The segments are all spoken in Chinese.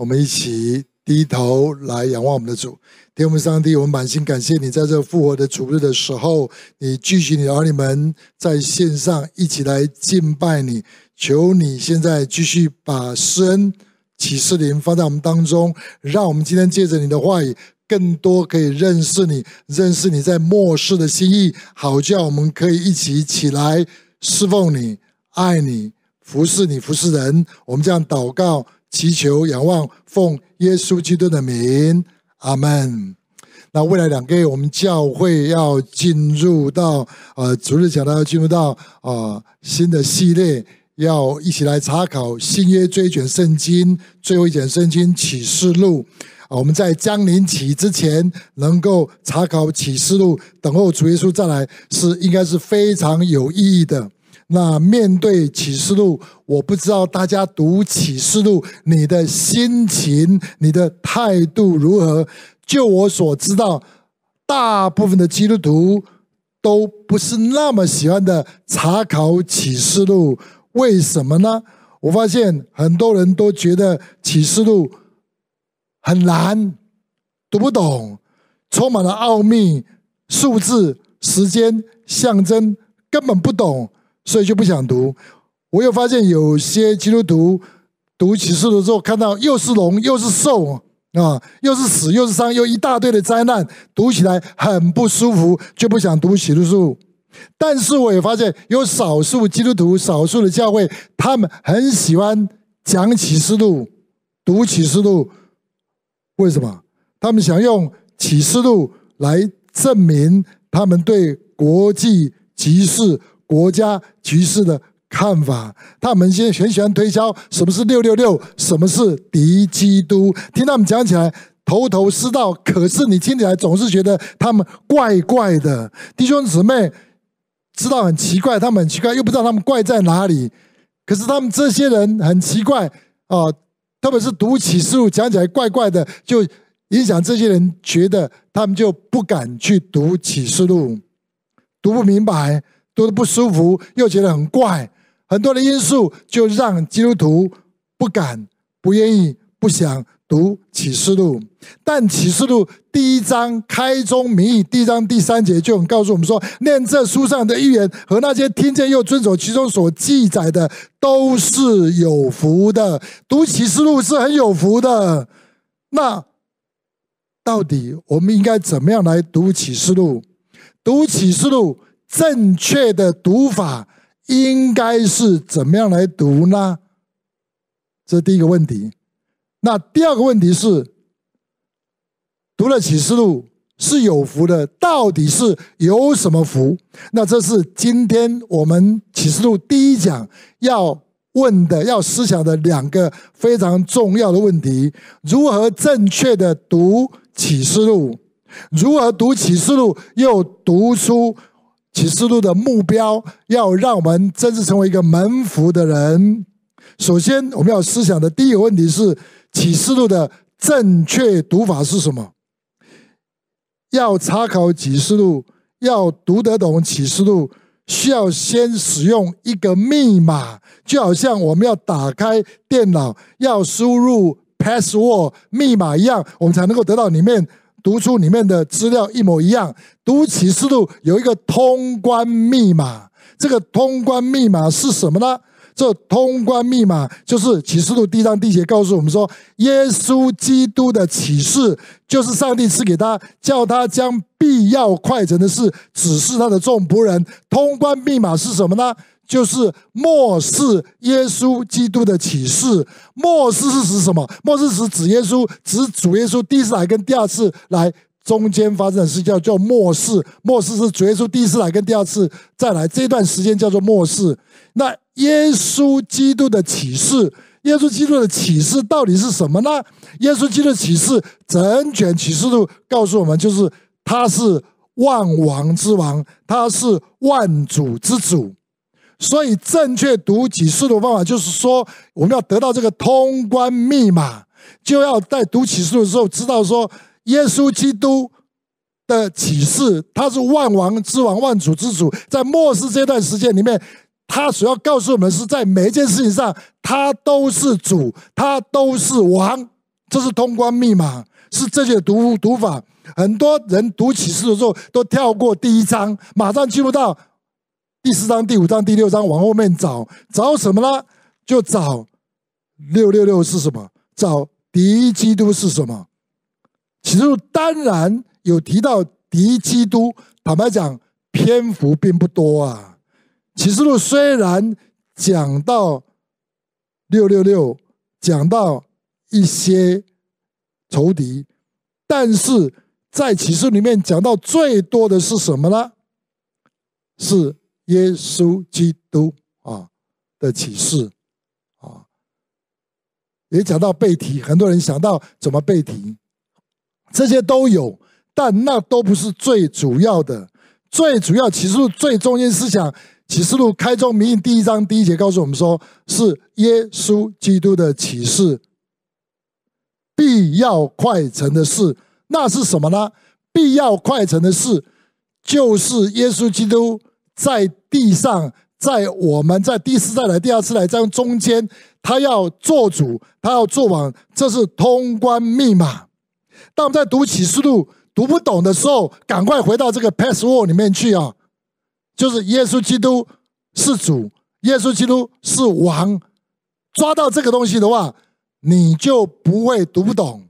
我们一起低头来仰望我们的主，天父上帝，我们满心感谢你，在这复活的主日的时候，你聚集你的儿女们在线上一起来敬拜你。求你现在继续把施恩启示灵放在我们当中，让我们今天借着你的话语，更多可以认识你，认识你在末世的心意，好叫我们可以一起起来侍奉你、爱你、服侍你、服侍人。我们这样祷告。祈求、仰望，奉耶稣基督的名，阿门。那未来两个月，我们教会要进入到呃，主日讲到要进入到呃新的系列，要一起来查考新约最后一卷圣经，最后一卷圣经启示录啊。我们在降临起之前能够查考启示录，等候主耶稣再来，是应该是非常有意义的。那面对启示录，我不知道大家读启示录，你的心情、你的态度如何？就我所知道，大部分的基督徒都不是那么喜欢的查考启示录。为什么呢？我发现很多人都觉得启示录很难，读不懂，充满了奥秘、数字、时间、象征，根本不懂。所以就不想读。我又发现有些基督徒读启示录之后，看到又是龙又是兽啊，又是死又是伤，又一大堆的灾难，读起来很不舒服，就不想读启示录。但是我也发现有少数基督徒、少数的教会，他们很喜欢讲启示录、读启示录。为什么？他们想用启示录来证明他们对国际局势。国家局势的看法，他们现在很喜欢推销什么是六六六，什么是敌基督。听他们讲起来头头是道，可是你听起来总是觉得他们怪怪的。弟兄姊妹知道很奇怪，他们很奇怪，又不知道他们怪在哪里。可是他们这些人很奇怪啊，特别是读启示录讲起来怪怪的，就影响这些人觉得他们就不敢去读启示录，读不明白。读的不舒服，又觉得很怪，很多的因素就让基督徒不敢、不愿意、不想读启示录。但启示录第一章开宗明义，第一章第三节就很告诉我们说：念这书上的预言和那些听见又遵守其中所记载的，都是有福的。读启示录是很有福的。那到底我们应该怎么样来读启示录？读启示录。正确的读法应该是怎么样来读呢？这第一个问题。那第二个问题是，读了启示录是有福的，到底是有什么福？那这是今天我们启示录第一讲要问的、要思想的两个非常重要的问题：如何正确的读启示录？如何读启示录又读出？启示录的目标要让我们真正成为一个门福的人。首先，我们要思想的第一个问题是：启示录的正确读法是什么？要查考启示录，要读得懂启示录，需要先使用一个密码，就好像我们要打开电脑要输入 password 密码一样，我们才能够得到里面。读出里面的资料一模一样。读启示录有一个通关密码，这个通关密码是什么呢？这通关密码就是启示录第一章第一节告诉我们说，耶稣基督的启示就是上帝赐给他，叫他将必要快成的事指示他的众仆人。通关密码是什么呢？就是末世耶稣基督的启示。末世是指什么？末世是指耶稣，指主耶稣第一次来跟第二次来中间发生的事叫叫末世。末世是主耶稣第一次来跟第二次再来这段时间叫做末世。那耶稣基督的启示，耶稣基督的启示到底是什么呢？耶稣基督的启示，整卷启示录告诉我们，就是他是万王之王，他是万主之主。所以，正确读启示的方法就是说，我们要得到这个通关密码，就要在读启示的时候知道说，耶稣基督的启示，他是万王之王、万主之主，在末世这段时间里面，他所要告诉我们是在每一件事情上，他都是主，他都是王。这是通关密码，是这些读读法。很多人读启示的时候都跳过第一章，马上进入到第四章、第五章、第六章，往后面找找什么呢？就找六六六是什么？找敌基督是什么？启示录当然有提到敌基督，坦白讲，篇幅并不多啊。启示录虽然讲到六六六，讲到一些仇敌，但是在启示里面讲到最多的是什么呢？是耶稣基督啊的启示啊，也讲到背题，很多人想到怎么背题。这些都有，但那都不是最主要的。最主要启示录最中心思想，启示录开宗明义第一章第一节告诉我们说，是耶稣基督的启示，必要快成的事。那是什么呢？必要快成的事，就是耶稣基督在地上，在我们在第四代来、第二次来这样中间，他要做主，他要做王，这是通关密码。当我们在读启示录读不懂的时候，赶快回到这个 password 里面去啊！就是耶稣基督是主，耶稣基督是王。抓到这个东西的话，你就不会读不懂。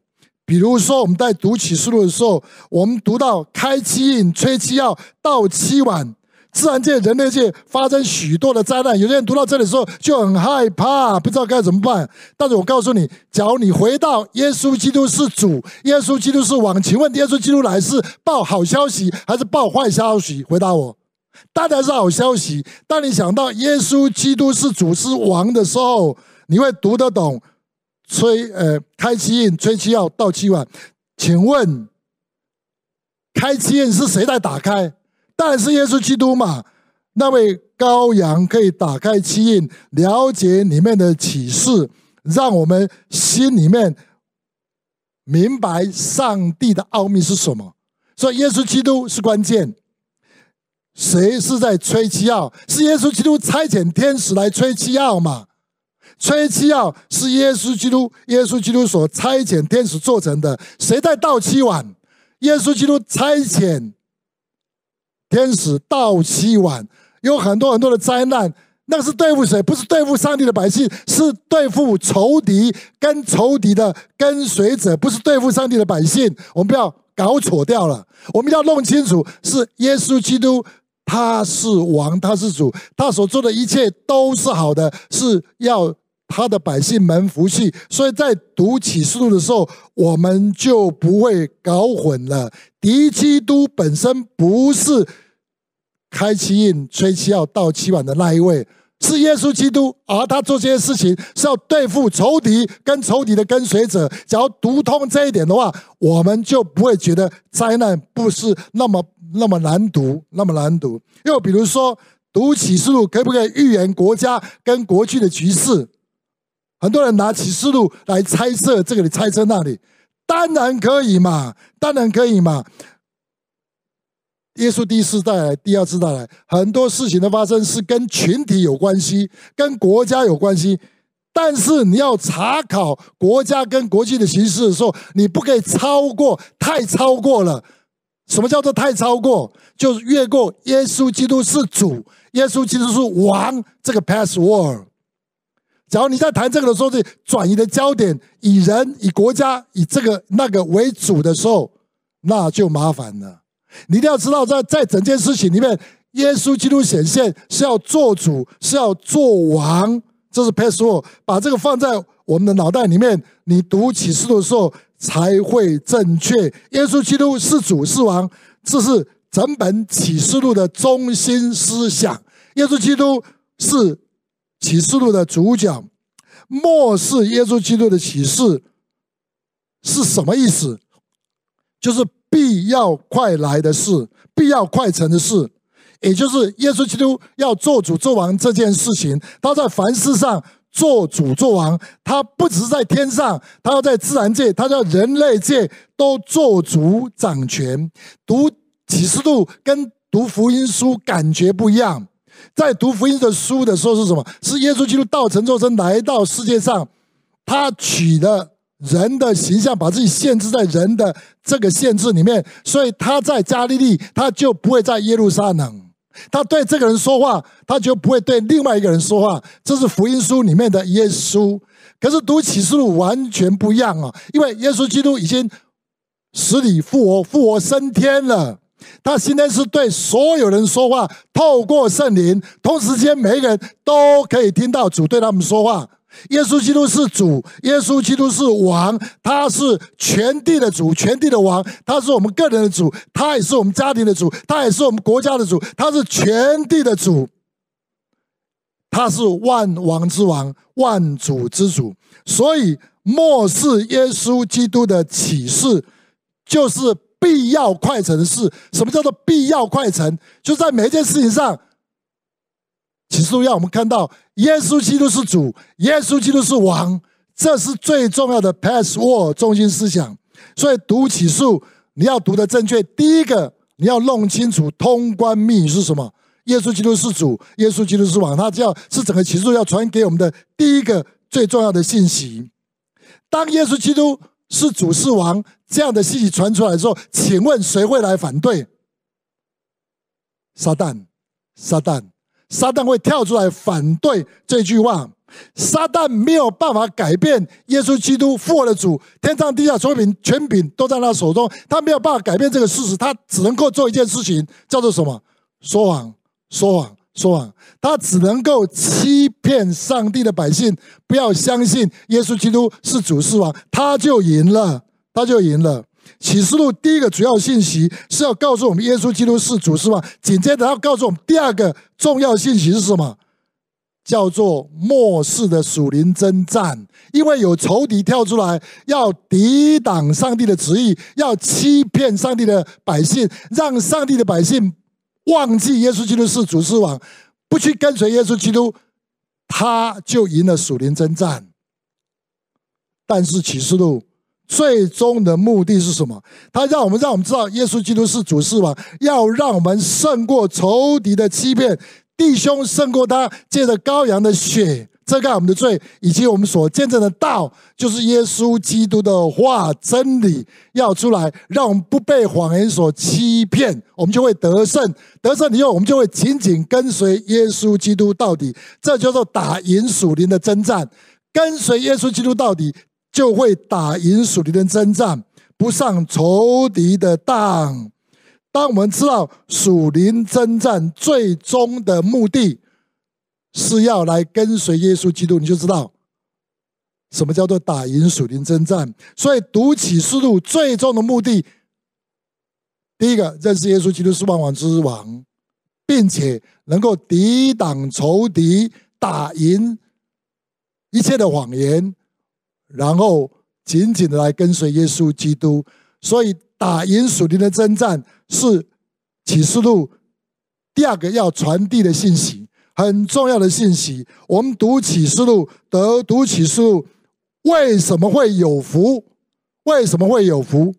比如说，我们在读启示录的时候，我们读到开七印、吹七号、到七晚。自然界、人类界发生许多的灾难，有些人读到这里的时候就很害怕，不知道该怎么办。但是我告诉你，假如你回到耶稣基督是主，耶稣基督是王，请问耶稣基督来是报好消息还是报坏消息？回答我，当然是好消息。当你想到耶稣基督是主是王的时候，你会读得懂。吹呃，开七印，吹七号，到七晚。请问，开七印是谁在打开？但是耶稣基督嘛，那位羔羊可以打开七印，了解里面的启示，让我们心里面明白上帝的奥秘是什么。所以耶稣基督是关键。谁是在吹七号？是耶稣基督差遣天使来吹七号嘛？吹七号是耶稣基督，耶稣基督所差遣天使做成的。谁在倒七碗？耶稣基督差遣。天使到七晚，有很多很多的灾难，那是对付谁？不是对付上帝的百姓，是对付仇敌跟仇敌的跟随者，不是对付上帝的百姓。我们不要搞错掉了，我们要弄清楚，是耶稣基督，他是王，他是主，他所做的一切都是好的，是要。他的百姓们服气，所以在读启示录的时候，我们就不会搞混了。敌基督本身不是开七印、吹七号、到七晚的那一位，是耶稣基督，而他做这些事情是要对付仇敌跟仇敌的跟随者。只要读通这一点的话，我们就不会觉得灾难不是那么那么难读，那么难读。又比如说，读启示录可不可以预言国家跟国际的局势？很多人拿启示录来猜测这个，你猜测那里，当然可以嘛，当然可以嘛。耶稣第一次带来，第二次带来，很多事情的发生是跟群体有关系，跟国家有关系。但是你要查考国家跟国际的形势的时候，你不可以超过，太超过了。什么叫做太超过？就是越过耶稣基督是主，耶稣基督是王这个 password。假如你在谈这个的时候，是转移的焦点，以人、以国家、以这个那个为主的时候，那就麻烦了。你一定要知道，在在整件事情里面，耶稣基督显现是要做主，是要做王，这是 password。把这个放在我们的脑袋里面，你读启示录的时候才会正确。耶稣基督是主是王，这是整本启示录的中心思想。耶稣基督是。启示录的主角，末世耶稣基督的启示是什么意思？就是必要快来的事，必要快成的事，也就是耶稣基督要做主做王这件事情。他在凡事上做主做王，他不只是在天上，他要在自然界，他在人类界都做主掌权。读启示录跟读福音书感觉不一样。在读福音的书的时候是什么？是耶稣基督道成肉身来到世界上，他取了人的形象，把自己限制在人的这个限制里面，所以他在加利利，他就不会在耶路撒冷。他对这个人说话，他就不会对另外一个人说话。这是福音书里面的耶稣。可是读启示录完全不一样啊，因为耶稣基督已经死里复活，复活升天了。他现在是对所有人说话，透过圣灵，同时间每一个人都可以听到主对他们说话。耶稣基督是主，耶稣基督是王，他是全地的主，全地的王，他是我们个人的主，他也是我们家庭的主，他也是我们国家的主，他是全地的主，他是万王之王，万主之主。所以末世耶稣基督的启示就是必要快成的事。什么叫做必要快成？就在每一件事情上。启示录让我们看到，耶稣基督是主，耶稣基督是王，这是最重要的 password 中心思想。所以读启示，你要读的正确。第一个，你要弄清楚通关密语是什么。耶稣基督是主，耶稣基督是王，他叫是整个启示要传给我们的第一个最重要的信息。当耶稣基督是主是王这样的信息传出来之后，请问谁会来反对？撒旦，撒旦。撒旦会跳出来反对这句话。撒旦没有办法改变耶稣基督复活的主，天上地下所有权权柄都在他手中，他没有办法改变这个事实，他只能够做一件事情，叫做什么？说谎，说谎，说谎。他只能够欺骗上帝的百姓，不要相信耶稣基督是主是王，他就赢了，他就赢了。启示录第一个主要信息是要告诉我们耶稣基督是主，是王？紧接着要告诉我们第二个重要信息是什么？叫做末世的属灵征战，因为有仇敌跳出来要抵挡上帝的旨意，要欺骗上帝的百姓，让上帝的百姓忘记耶稣基督是主是王，不去跟随耶稣基督，他就赢了属灵征战。但是启示录。最终的目的是什么？他让我们让我们知道耶稣基督是主是王，要让我们胜过仇敌的欺骗，弟兄胜过他，借着羔羊的血遮盖我们的罪，以及我们所见证的道，就是耶稣基督的话真理要出来，让我们不被谎言所欺骗，我们就会得胜。得胜以后，我们就会紧紧跟随耶稣基督到底。这叫做打赢属灵的征战，跟随耶稣基督到底。就会打赢属灵的征战，不上仇敌的当。当我们知道属灵征战最终的目的是要来跟随耶稣基督，你就知道什么叫做打赢属灵征战。所以读启示录最终的目的，第一个认识耶稣基督是万王之王，并且能够抵挡仇敌，打赢一切的谎言。然后紧紧的来跟随耶稣基督，所以打赢属灵的征战是启示录第二个要传递的信息，很重要的信息。我们读启示录，得读启示录，为什么会有福？为什么会有福？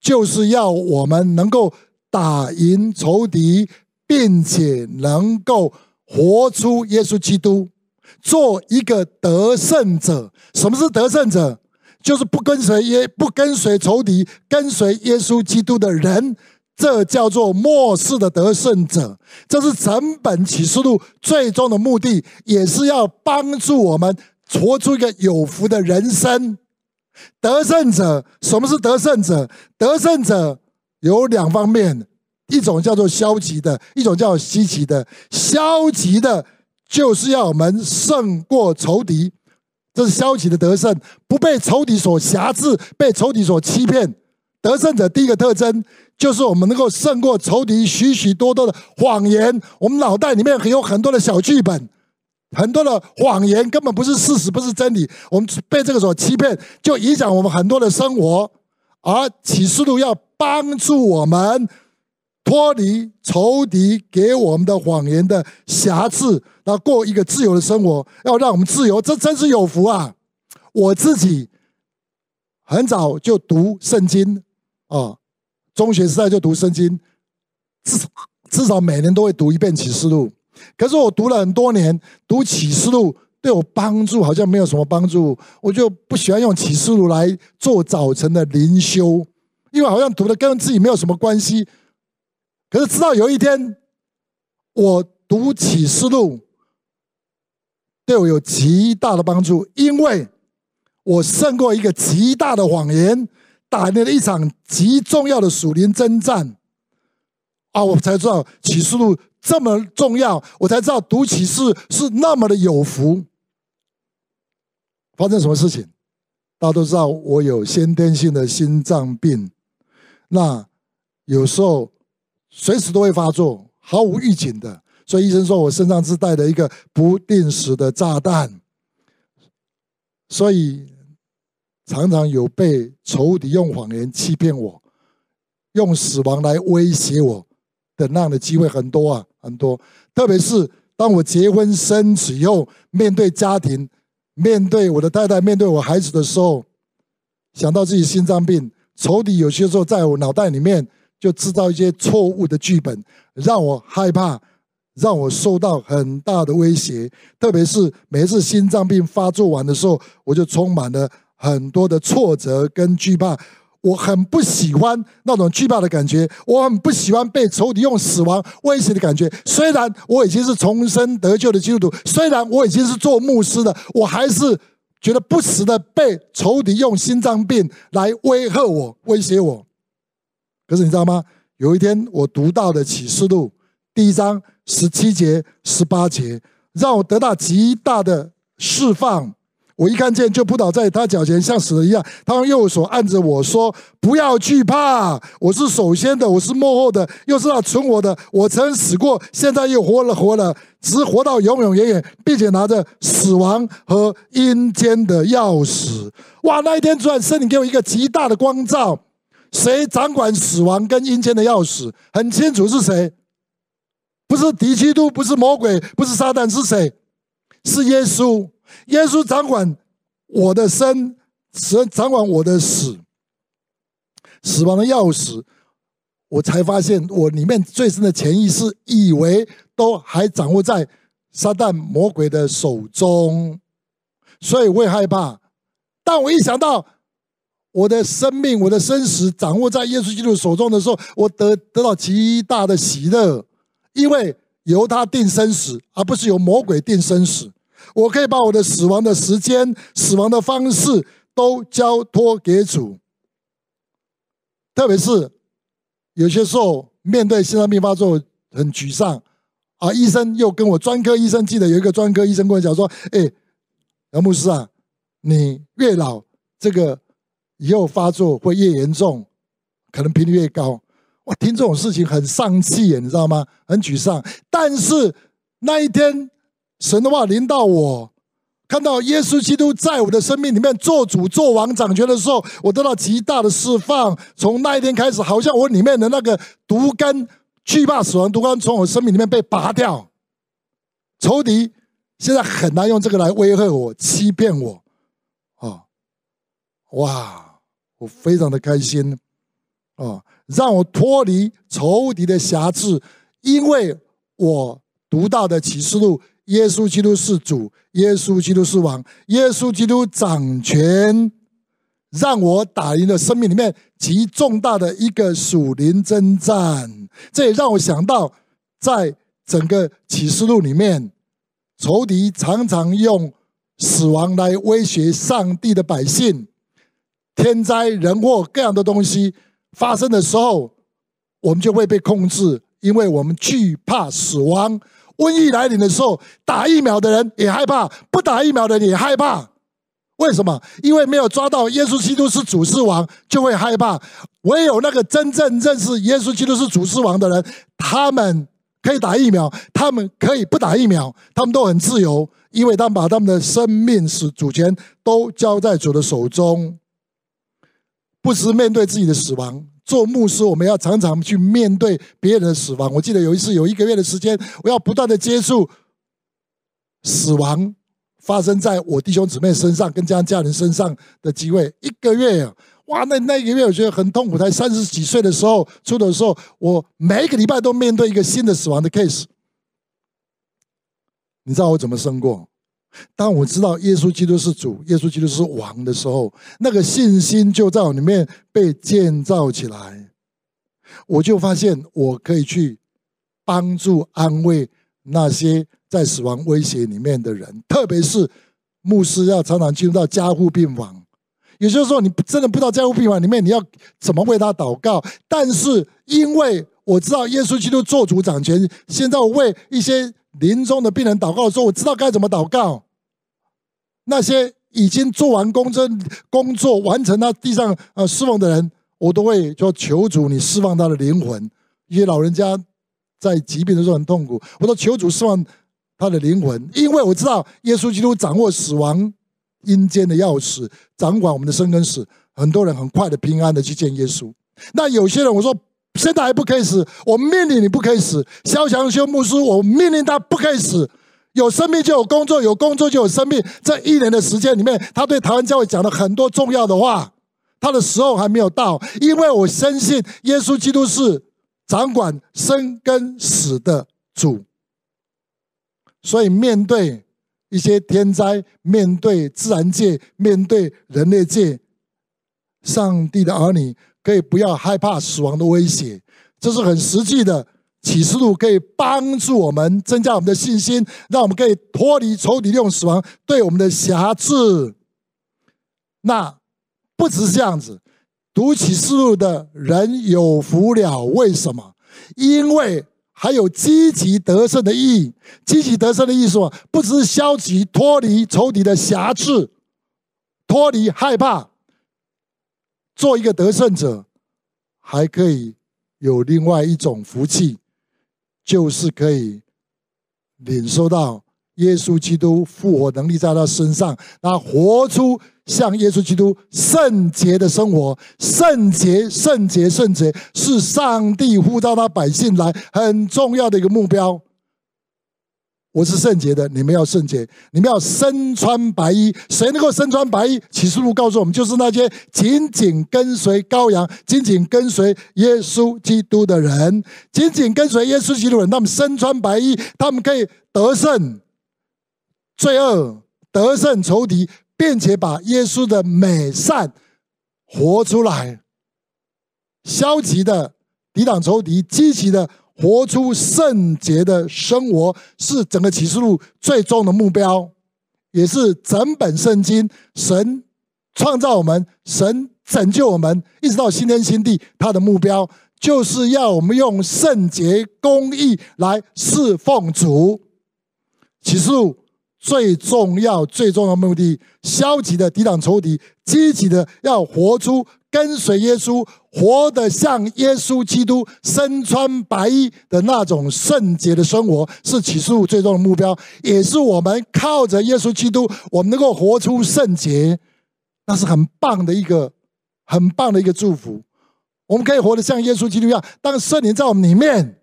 就是要我们能够打赢仇敌，并且能够活出耶稣基督。做一个得胜者，什么是得胜者？就是不跟随耶，不跟随仇敌，跟随耶稣基督的人，这叫做末世的得胜者。这是整本启示录最终的目的，也是要帮助我们活出一个有福的人生。得胜者，什么是得胜者？得胜者有两方面，一种叫做消极的，一种叫积极的。消极的。就是要我们胜过仇敌，这是消极的得胜，不被仇敌所辖制，被仇敌所欺骗。得胜者第一个特征就是我们能够胜过仇敌许许多多的谎言。我们脑袋里面有很多的小剧本，很多的谎言根本不是事实，不是真理。我们被这个所欺骗，就影响我们很多的生活。而启示录要帮助我们。脱离仇敌给我们的谎言的瑕疵，然后过一个自由的生活，要让我们自由，这真是有福啊！我自己很早就读圣经啊，中学时代就读圣经，至少至少每年都会读一遍启示录。可是我读了很多年，读启示录对我帮助好像没有什么帮助，我就不喜欢用启示录来做早晨的灵修，因为好像读的跟自己没有什么关系。可是直到有一天，我读启示录，对我有极大的帮助，因为我胜过一个极大的谎言，打了一场极重要的属灵征战。啊，我才知道启示录这么重要，我才知道读启示是那么的有福。发生什么事情？大家都知道我有先天性的心脏病，那有时候随时都会发作，毫无预警的。所以医生说我身上自带的一个不定时的炸弹，所以常常有被仇敌用谎言欺骗我，用死亡来威胁我的那样的机会很多啊，很多。特别是当我结婚生子以后，面对家庭。面对我的太太，面对我孩子的时候，想到自己心脏病，仇敌有些时候在我脑袋里面就制造一些错误的剧本，让我害怕，让我受到很大的威胁。特别是每一次心脏病发作完的时候，我就充满了很多的挫折跟惧怕。我很不喜欢那种惧怕的感觉，我很不喜欢被仇敌用死亡威胁的感觉。虽然我已经是重生得救的基督徒，虽然我已经是做牧师的，我还是觉得不时的被仇敌用心脏病来威吓我、威胁我。可是你知道吗？有一天我读到的启示录第一章十七节、十八节，让我得到极大的释放。我一看见，就扑倒在他脚前，像死了一样。他用右手按着我说：“不要惧怕，我是首先的，我是幕后的，又是那存活的。我曾死过，现在又活了，活了，直活到永永远远，并且拿着死亡和阴间的钥匙。”哇！那一天，主啊，圣灵给我一个极大的光照。谁掌管死亡跟阴间的钥匙？很清楚是谁？不是敌基督，不是魔鬼，不是撒旦，是谁？是耶稣。耶稣掌管我的生，神掌管我的死，死亡的钥匙，我才发现我里面最深的潜意识以为都还掌握在撒旦魔鬼的手中，所以我也害怕。但我一想到我的生命、我的生死掌握在耶稣基督手中的时候，我得得到极大的喜乐，因为由他定生死，而不是由魔鬼定生死。我可以把我的死亡的时间、死亡的方式都交托给主。特别是有些时候面对心脏病发作很沮丧啊，医生又跟我专科医生，记得有一个专科医生跟我讲说：“哎，杨牧师啊，你越老，这个以后发作会越严重，可能频率越高。”我听这种事情很丧气，你知道吗？很沮丧。但是那一天。神的话临到我，看到耶稣基督在我的生命里面做主、做王、掌权的时候，我得到极大的释放。从那一天开始，好像我里面的那个毒根、惧怕死亡毒根从我生命里面被拔掉。仇敌现在很难用这个来威吓我、欺骗我。啊，哇，我非常的开心啊，让我脱离仇敌的辖制，因为我读到的启示录。耶稣基督是主，耶稣基督是王，耶稣基督掌权，让我打赢了生命里面极重大的一个属灵征战。这也让我想到，在整个启示录里面，仇敌常常用死亡来威胁上帝的百姓，天灾人祸各样的东西发生的时候，我们就会被控制，因为我们惧怕死亡。瘟疫来临的时候，打疫苗的人也害怕，不打疫苗的人也害怕。为什么？因为没有抓到耶稣基督是主是王，就会害怕。唯有那个真正认识耶稣基督是主是王的人，他们可以打疫苗，他们可以不打疫苗，他们都很自由，因为他们把他们的生命是主权都交在主的手中，不时面对自己的死亡。做牧师，我们要常常去面对别人的死亡。我记得有一次，有一个月的时间，我要不断的接触死亡发生在我弟兄姊妹身上、跟家家人身上的机会。一个月啊，哇，那那一个月我觉得很痛苦。才三十几岁的时候，出的时候，我每一个礼拜都面对一个新的死亡的 case。你知道我怎么胜过？当我知道耶稣基督是主，耶稣基督是王的时候，那个信心就在我里面被建造起来。我就发现我可以去帮助安慰那些在死亡威胁里面的人，特别是牧师要常常进入到加护病房。也就是说，你真的不知道加护病房里面你要怎么为他祷告，但是因为我知道耶稣基督做主掌权，现在我为一些。临终的病人祷告的时候，我知道该怎么祷告。那些已经做完工作、工作完成他地上呃侍奉的人，我都会说求主你释放他的灵魂。一些老人家在疾病的时候很痛苦，我说求主释放他的灵魂，因为我知道耶稣基督掌握死亡阴间的钥匙，掌管我们的生跟死。很多人很快的平安的去见耶稣。那有些人我说。现在还不可以死，我命令你不可以死。萧祥修牧师，我命令他不可以死。有生命就有工作，有工作就有生命。这一年的时间里面，他对台湾教会讲了很多重要的话。他的时候还没有到，因为我深信耶稣基督是掌管生跟死的主。所以面对一些天灾，面对自然界，面对人类界，上帝的儿女。可以不要害怕死亡的威胁，这是很实际的启示录，可以帮助我们增加我们的信心，让我们可以脱离仇敌利用死亡对我们的辖制。那不只是这样子，读启示录的人有福了。为什么？因为还有积极得胜的意义。积极得胜的意思，不只是消极脱离仇敌的辖制，脱离害怕。做一个得胜者，还可以有另外一种福气，就是可以领受到耶稣基督复活能力在他身上，他活出像耶稣基督圣洁的生活。圣洁，圣洁，圣洁，是上帝呼召他百姓来很重要的一个目标。我是圣洁的，你们要圣洁，你们要身穿白衣。谁能够身穿白衣？启示录告诉我们，就是那些紧紧跟随羔羊、紧紧跟随耶稣基督的人。紧紧跟随耶稣基督的人，他们身穿白衣，他们可以得胜罪恶，得胜仇敌，并且把耶稣的美善活出来。消极的抵挡仇敌，积极的。活出圣洁的生活是整个启示录最终的目标，也是整本圣经神创造我们、神拯救我们，一直到新天新地，他的目标就是要我们用圣洁公义来侍奉主。启示录最重要、最重要的目的：消极的抵挡仇敌，积极的要活出。跟随耶稣，活得像耶稣基督，身穿白衣的那种圣洁的生活，是启示录最终的目标，也是我们靠着耶稣基督，我们能够活出圣洁，那是很棒的一个，很棒的一个祝福。我们可以活得像耶稣基督一样，当圣灵在我们里面，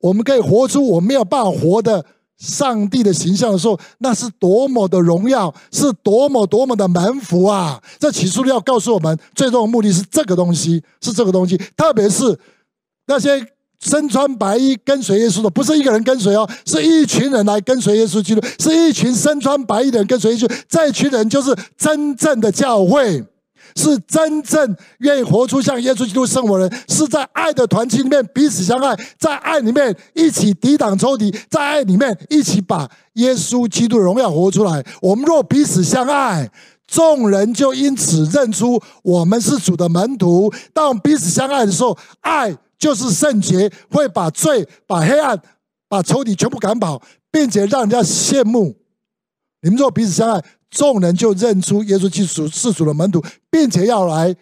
我们可以活出我没有办法活的。上帝的形象的时候，那是多么的荣耀，是多么多么的门福啊！这启示录要告诉我们，最终的目的是这个东西，是这个东西。特别是那些身穿白衣跟随耶稣的，不是一个人跟随哦，是一群人来跟随耶稣基督，是一群身穿白衣的人跟随耶稣。这群人就是真正的教会。是真正愿意活出像耶稣基督生活的人，是在爱的团契里面彼此相爱，在爱里面一起抵挡仇敌，在爱里面一起把耶稣基督的荣耀活出来。我们若彼此相爱，众人就因此认出我们是主的门徒。当我们彼此相爱的时候，爱就是圣洁，会把罪、把黑暗、把仇敌全部赶跑，并且让人家羡慕。你们若彼此相爱。众人就认出耶稣基督是主的门徒，并且要来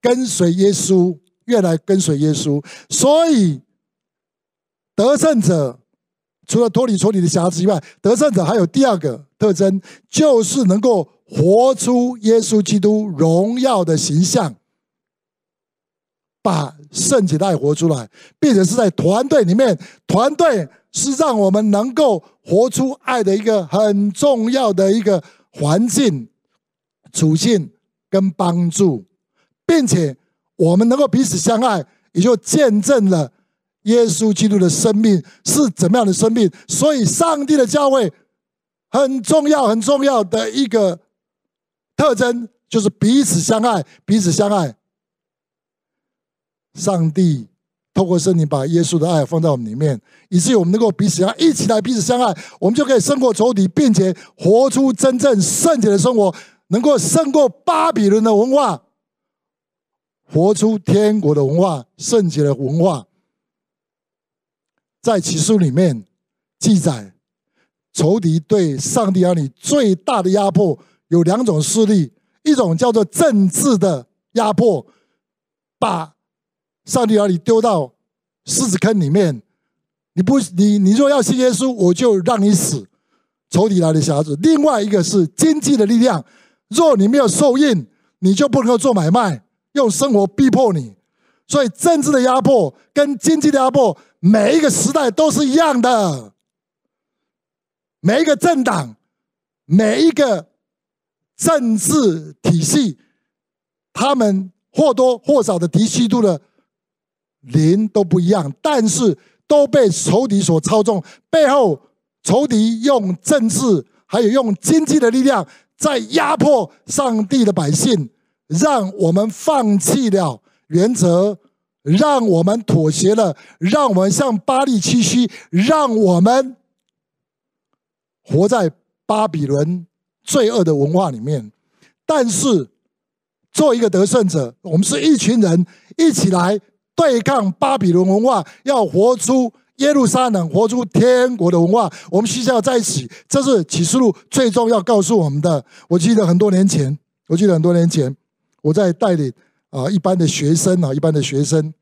跟随耶稣，越来跟随耶稣。所以得胜者除了脱离仇敌的瑕疵以外，得胜者还有第二个特征，就是能够活出耶稣基督荣耀的形象，把圣洁的爱活出来，并且是在团队里面，团队是让我们能够活出爱的一个很重要的一个。环境、处境跟帮助，并且我们能够彼此相爱，也就见证了耶稣基督的生命是怎么样的生命。所以，上帝的教会很重要、很重要的一个特征，就是彼此相爱，彼此相爱。上帝透过圣灵把耶稣的爱放在我们里面，以至于我们能够彼此相，一起来彼此相爱，我们就可以胜过仇敌，并且活出真正圣洁的生活，能够胜过巴比伦的文化，活出天国的文化、圣洁的文化。在启示里面记载，仇敌对上帝儿女最大的压迫有两种势力，一种叫做政治的压迫，把上帝把你丢到狮子坑里面，你不你你若要信耶稣，我就让你死。仇敌来的匣子。另外一个是经济的力量，若你没有受印，你就不能够做买卖，用生活逼迫你。所以政治的压迫跟经济的压迫。每一个时代都是一样的，每一个政党，每一个政治体系，他们或多或少的敌基督的灵都不一样，但是都被仇敌所操纵。背后仇敌用政治还有用经济的力量在压迫上帝的百姓，让我们放弃了原则。让我们妥协了，让我们向巴力屈膝，让我们活在巴比伦罪恶的文化里面。但是，做一个得胜者，我们是一群人一起来对抗巴比伦文化，要活出耶路撒冷，活出天国的文化。我们需要在一起，这是启示录最终要告诉我们的。我记得很多年前，我记得很多年前，我在带领。啊，一般的学生啊，一般的学生，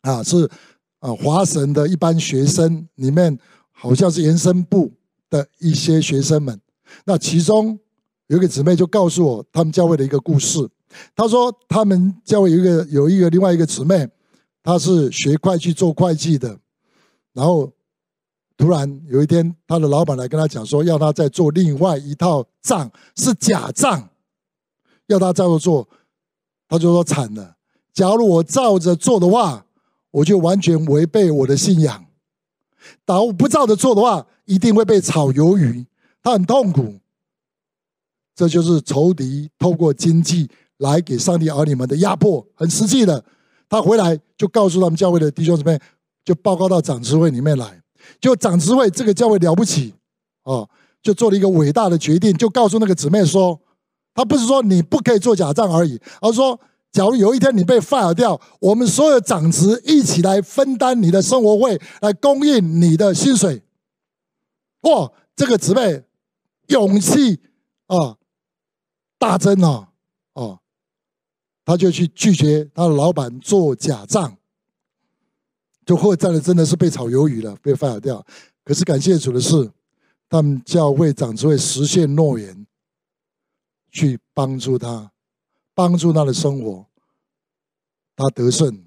啊，是啊，华神的一般学生里面，好像是延伸部的一些学生们。那其中有一个姊妹就告诉我他们教会的一个故事。她说他们教会有一个有一个另外一个姊妹，他是学会计做会计的，然后突然有一天，他的老板来跟他讲说，要他再做另外一套账，是假账，要他再做。他就说惨了，假如我照着做的话，我就完全违背我的信仰；但我不照着做的话，一定会被炒鱿鱼。他很痛苦，这就是仇敌透过经济来给上帝儿女们的压迫，很实际的。他回来就告诉他们教会的弟兄姊妹，就报告到长执会里面来。就长执会这个教会了不起哦，就做了一个伟大的决定，就告诉那个姊妹说。他不是说你不可以做假账而已，而是说，假如有一天你被 fire 掉，我们所有长职一起来分担你的生活费，来供应你的薪水。哇，这个姊妹勇气啊大增！哦，他就去拒绝他的老板做假账，就后站的真的是被炒鱿鱼了，被 fire 掉。可是感谢主的是，他们教会长职会实现诺言。去帮助他，帮助他的生活，他得胜，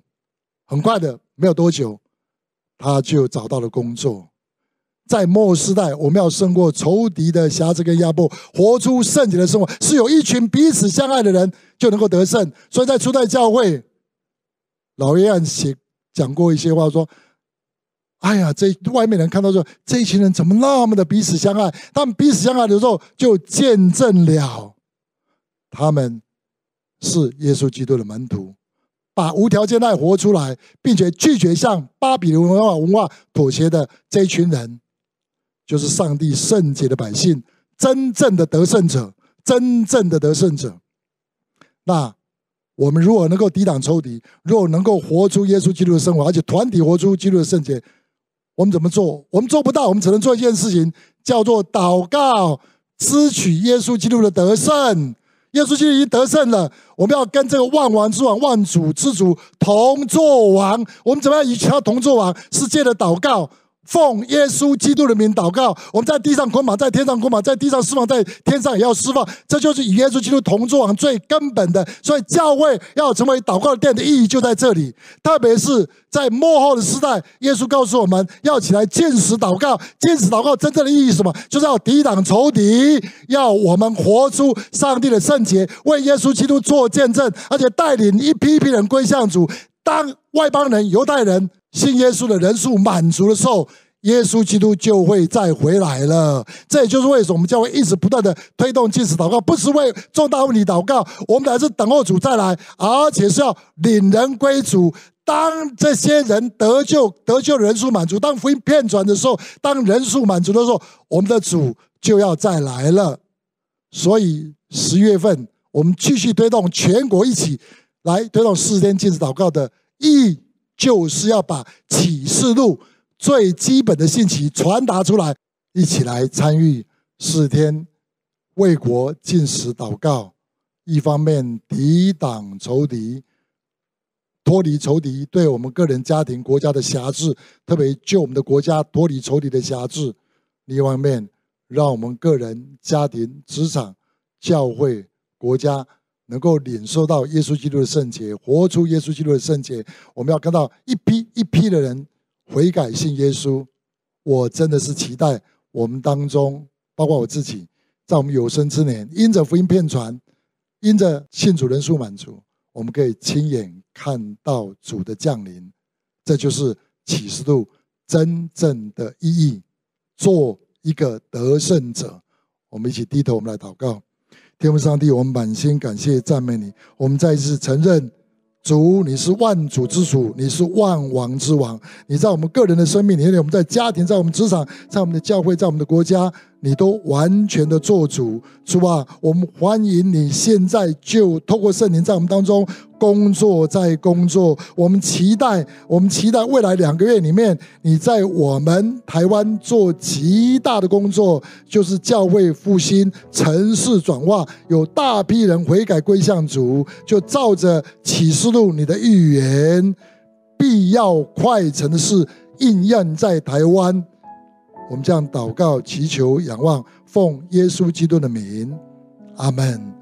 很快的，没有多久，他就找到了工作。在末世代，我们要胜过仇敌的辖制跟压迫，活出圣洁的生活，是有一群彼此相爱的人就能够得胜。所以在初代教会，老约翰写讲过一些话，说：“哎呀，这外面人看到说，这一群人怎么那么的彼此相爱？他们彼此相爱的时候，就见证了。”他们是耶稣基督的门徒，把无条件爱活出来，并且拒绝向巴比伦文化文化妥协的这一群人，就是上帝圣洁的百姓，真正的得胜者，真正的得胜者。那我们如果能够抵挡仇敌，如果能够活出耶稣基督的生活，而且团体活出基督的圣洁，我们怎么做？我们做不到，我们只能做一件事情，叫做祷告，支取耶稣基督的得胜。耶稣基督已经得胜了，我们要跟这个万王之王、万主之主同作王。我们怎么样与他同作王？是借着祷告。奉耶稣基督的名祷告，我们在地上捆绑，在天上捆绑，在地上释放，在天上也要释放。这就是与耶稣基督同作王最根本的。所以教会要成为祷告的殿的意义就在这里。特别是在末后的时代，耶稣告诉我们要起来禁食祷告。禁食祷告真正的意义是什么？就是要抵挡仇敌，要我们活出上帝的圣洁，为耶稣基督做见证，而且带领一批批人归向主。当外邦人、犹太人信耶稣的人数满足的时候，耶稣基督就会再回来了。这也就是为什么我们教会一直不断的推动禁食祷告，不是为重大问题祷告，我们还是等候主再来，而且是要领人归主。当这些人得救、得救人数满足，当福音遍传的时候，当人数满足的时候，我们的主就要再来了。所以十月份我们继续推动全国一起来推动四十天禁食祷告的意义，就是要把启示录最基本的信息传达出来，一起来参与四天为国禁食祷告，一方面抵挡仇敌。脱离仇敌对我们个人、家庭、国家的辖制，特别救我们的国家脱离仇敌的辖制。另一方面，让我们个人、家庭、职场、教会、国家能够领受到耶稣基督的圣洁，活出耶稣基督的圣洁。我们要看到一批一批的人悔改信耶稣。我真的是期待我们当中，包括我自己，在我们有生之年，因着福音遍传，因着信主人数满足，我们可以亲眼。看到主的降临，这就是启示录真正的意义。做一个得胜者，我们一起低头，我们来祷告。天父上帝，我们满心感谢赞美你。我们再一次承认，主你是万主之主，你是万王之王。你在我们个人的生命里面，我们在家庭，在我们职场，在我们的教会，在我们的国家，你都完全的做主。主啊，我们欢迎你现在就透过圣灵在我们当中。工作在工作，我们期待，我们期待未来两个月里面，你在我们台湾做极大的工作，就是教会复兴、城市转化，有大批人悔改归向主，就照着启示录你的预言，必要快成的事应验在台湾。我们这样祷告、祈求、仰望，奉耶稣基督的名，阿门。